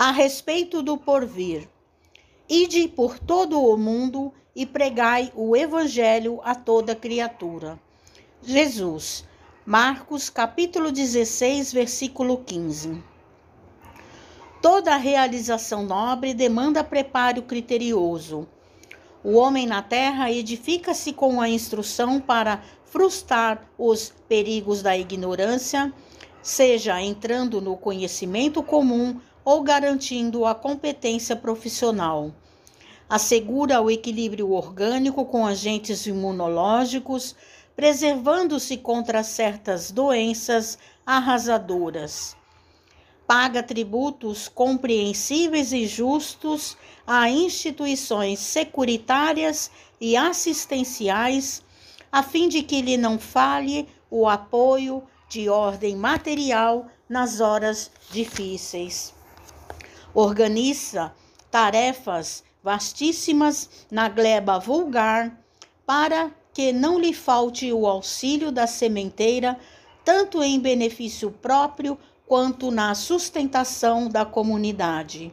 A respeito do porvir, ide por todo o mundo e pregai o evangelho a toda criatura. Jesus, Marcos capítulo 16, versículo 15. Toda realização nobre demanda preparo criterioso. O homem na terra edifica-se com a instrução para frustrar os perigos da ignorância, seja entrando no conhecimento comum ou garantindo a competência profissional. Assegura o equilíbrio orgânico com agentes imunológicos, preservando-se contra certas doenças arrasadoras. Paga tributos compreensíveis e justos a instituições securitárias e assistenciais, a fim de que lhe não falhe o apoio de ordem material nas horas difíceis. Organiza tarefas vastíssimas na gleba vulgar para que não lhe falte o auxílio da sementeira, tanto em benefício próprio quanto na sustentação da comunidade.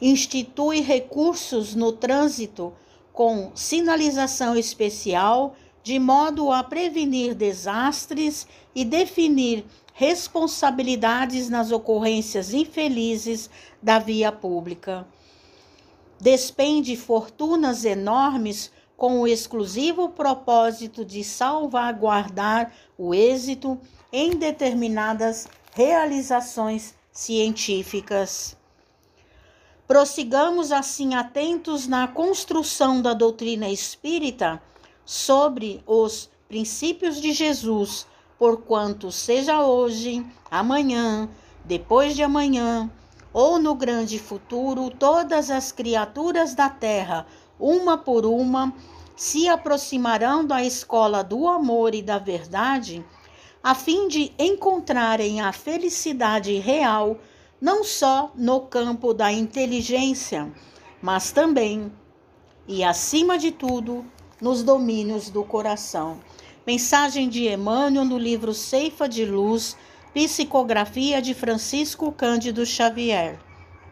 Institui recursos no trânsito com sinalização especial de modo a prevenir desastres e definir responsabilidades nas ocorrências infelizes da via pública. Despende fortunas enormes com o exclusivo propósito de salvaguardar o êxito em determinadas realizações científicas. Prossigamos assim atentos na construção da doutrina espírita sobre os princípios de Jesus, porquanto seja hoje, amanhã, depois de amanhã, ou no grande futuro, todas as criaturas da terra, uma por uma, se aproximarão da escola do amor e da verdade, a fim de encontrarem a felicidade real, não só no campo da inteligência, mas também e acima de tudo nos domínios do coração. Mensagem de Emmanuel no livro Ceifa de Luz, psicografia de Francisco Cândido Xavier.